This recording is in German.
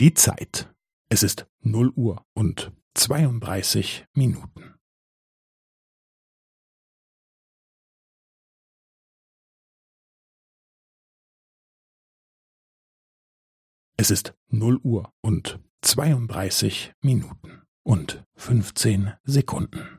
Die Zeit. Es ist null Uhr und zweiunddreißig Minuten. Es ist null Uhr und zweiunddreißig Minuten und fünfzehn Sekunden.